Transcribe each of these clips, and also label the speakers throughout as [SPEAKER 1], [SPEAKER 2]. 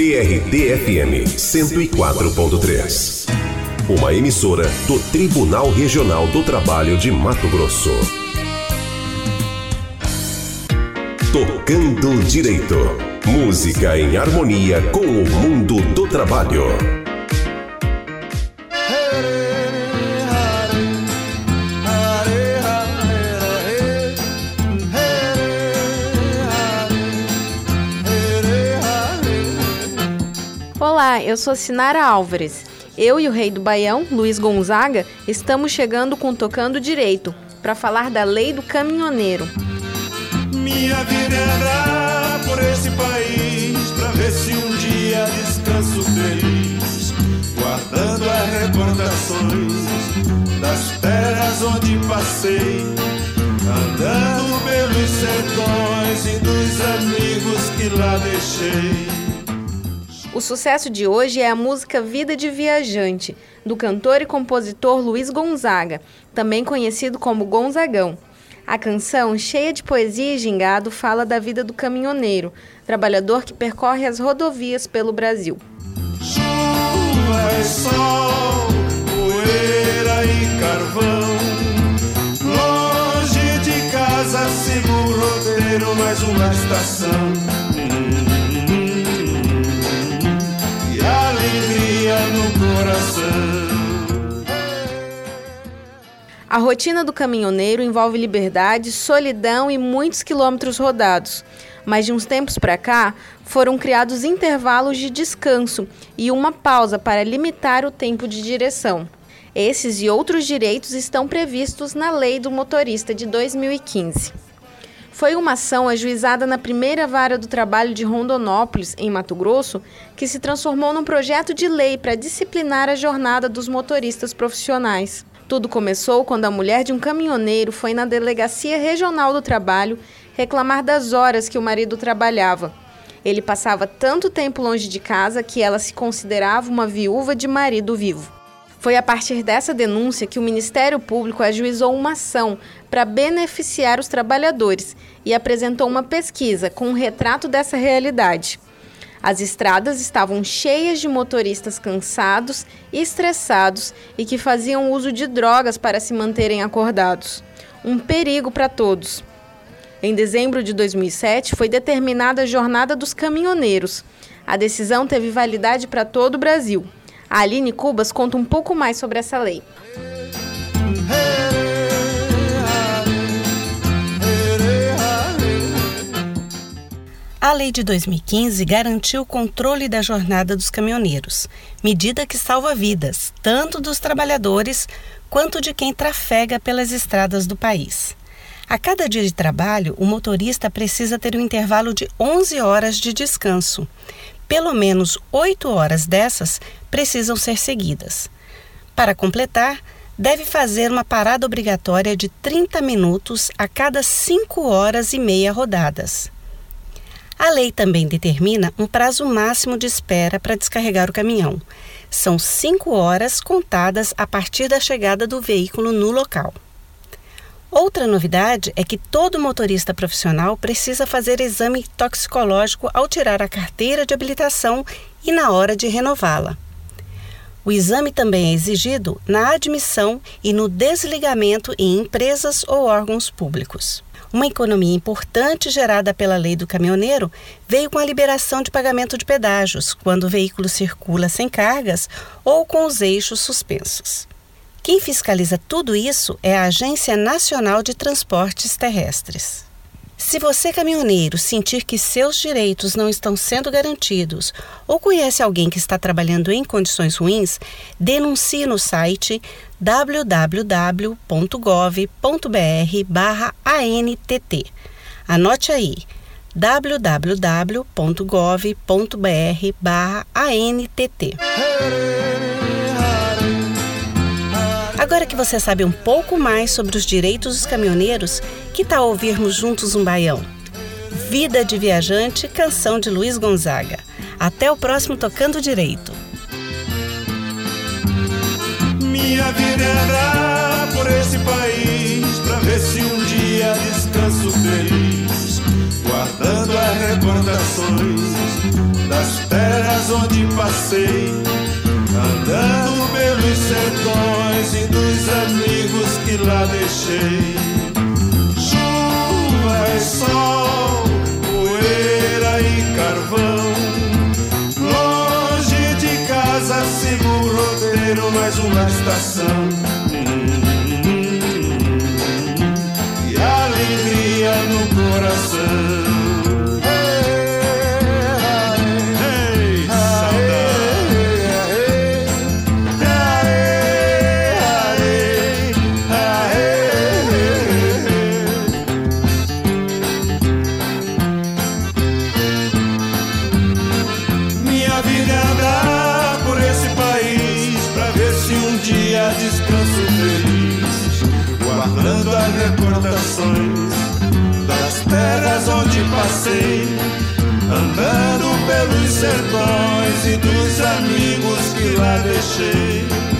[SPEAKER 1] TRT-FM 104.3. Uma emissora do Tribunal Regional do Trabalho de Mato Grosso. Tocando Direito. Música em harmonia com o mundo do trabalho.
[SPEAKER 2] Olá, eu sou Sinara Álvares. Eu e o rei do Baião, Luiz Gonzaga, estamos chegando com Tocando Direito para falar da lei do caminhoneiro.
[SPEAKER 3] Minha vida é por esse país pra ver se um dia descanso feliz, guardando as recordações das terras onde passei, andando pelos sertões e dos amigos que lá deixei.
[SPEAKER 2] O sucesso de hoje é a música Vida de Viajante, do cantor e compositor Luiz Gonzaga, também conhecido como Gonzagão. A canção, cheia de poesia e gingado, fala da vida do caminhoneiro, trabalhador que percorre as rodovias pelo Brasil.
[SPEAKER 3] Chuva sol, poeira e carvão. Longe de casa, sigo o roteiro, mais uma estação.
[SPEAKER 2] A rotina do caminhoneiro envolve liberdade, solidão e muitos quilômetros rodados. Mas de uns tempos para cá, foram criados intervalos de descanso e uma pausa para limitar o tempo de direção. Esses e outros direitos estão previstos na Lei do Motorista de 2015. Foi uma ação ajuizada na primeira vara do trabalho de Rondonópolis, em Mato Grosso, que se transformou num projeto de lei para disciplinar a jornada dos motoristas profissionais. Tudo começou quando a mulher de um caminhoneiro foi na Delegacia Regional do Trabalho reclamar das horas que o marido trabalhava. Ele passava tanto tempo longe de casa que ela se considerava uma viúva de marido vivo. Foi a partir dessa denúncia que o Ministério Público ajuizou uma ação para beneficiar os trabalhadores e apresentou uma pesquisa com um retrato dessa realidade. As estradas estavam cheias de motoristas cansados estressados e que faziam uso de drogas para se manterem acordados. Um perigo para todos. Em dezembro de 2007, foi determinada a Jornada dos Caminhoneiros. A decisão teve validade para todo o Brasil. A Aline Cubas conta um pouco mais sobre essa lei.
[SPEAKER 4] A lei de 2015 garantiu o controle da jornada dos caminhoneiros, medida que salva vidas, tanto dos trabalhadores quanto de quem trafega pelas estradas do país. A cada dia de trabalho, o motorista precisa ter um intervalo de 11 horas de descanso. Pelo menos 8 horas dessas precisam ser seguidas. Para completar, deve fazer uma parada obrigatória de 30 minutos a cada 5 horas e meia rodadas. A lei também determina um prazo máximo de espera para descarregar o caminhão. São cinco horas contadas a partir da chegada do veículo no local. Outra novidade é que todo motorista profissional precisa fazer exame toxicológico ao tirar a carteira de habilitação e na hora de renová-la. O exame também é exigido na admissão e no desligamento em empresas ou órgãos públicos. Uma economia importante gerada pela lei do caminhoneiro veio com a liberação de pagamento de pedágios, quando o veículo circula sem cargas ou com os eixos suspensos. Quem fiscaliza tudo isso é a Agência Nacional de Transportes Terrestres. Se você, caminhoneiro, sentir que seus direitos não estão sendo garantidos ou conhece alguém que está trabalhando em condições ruins, denuncie no site www.gov.br/ANTT. Anote aí www.gov.br/ANTT. Que você sabe um pouco mais sobre os direitos dos caminhoneiros, que tal ouvirmos juntos um baião? Vida de Viajante, canção de Luiz Gonzaga. Até o próximo Tocando Direito.
[SPEAKER 3] Minha vida é andar por esse país pra ver se um dia descanso feliz, guardando as recordações das terras onde passei, andando pelos sertões e dos amigos que lá deixei. Chuva e sol, poeira e carvão. Longe de casa sigo o roteiro, mais uma estação. Passei, andando pelos sertões e dos amigos que lá deixei.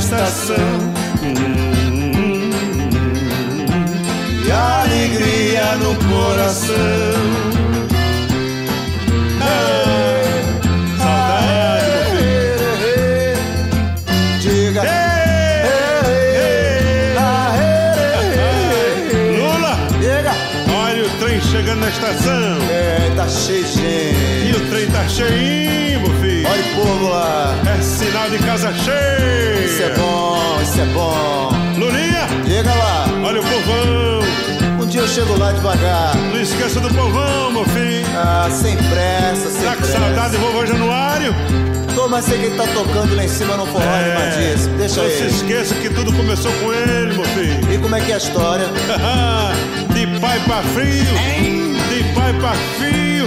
[SPEAKER 3] estação. E alegria no coração.
[SPEAKER 5] estação.
[SPEAKER 6] É, tá cheio de gente.
[SPEAKER 5] E o trem tá cheinho, Sinal de casa cheia.
[SPEAKER 6] Isso é bom, isso é bom.
[SPEAKER 5] Lulinha.
[SPEAKER 6] Chega lá.
[SPEAKER 5] Olha o povão.
[SPEAKER 6] Um dia eu chego lá devagar.
[SPEAKER 5] Não esqueça do povão, meu filho.
[SPEAKER 6] Ah, sem pressa, sem
[SPEAKER 5] tá
[SPEAKER 6] pressa.
[SPEAKER 5] Tá com saudade vovô Januário?
[SPEAKER 6] Tô, mas sei que ele tá tocando lá em cima no forró é, animadíssimo. Deixa
[SPEAKER 5] Não
[SPEAKER 6] ele.
[SPEAKER 5] se esqueça que tudo começou com ele, meu filho.
[SPEAKER 6] E como é que é a história?
[SPEAKER 5] de pai pra frio.
[SPEAKER 6] Hein?
[SPEAKER 5] de pai para filho,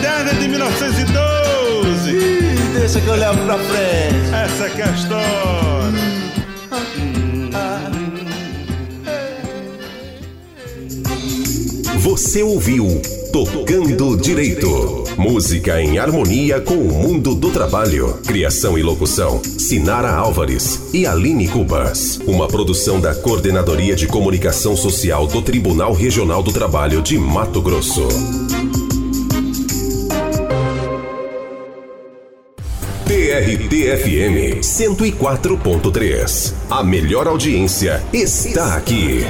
[SPEAKER 5] desde de 1912.
[SPEAKER 6] Ih, deixa que eu levo pra frente.
[SPEAKER 5] Essa que é a história.
[SPEAKER 1] Você ouviu Tocando Direito. Música em harmonia com o mundo do trabalho. Criação e locução: Sinara Álvares e Aline Cubas. Uma produção da Coordenadoria de Comunicação Social do Tribunal Regional do Trabalho de Mato Grosso. TRT-FM 104.3. A melhor audiência está aqui.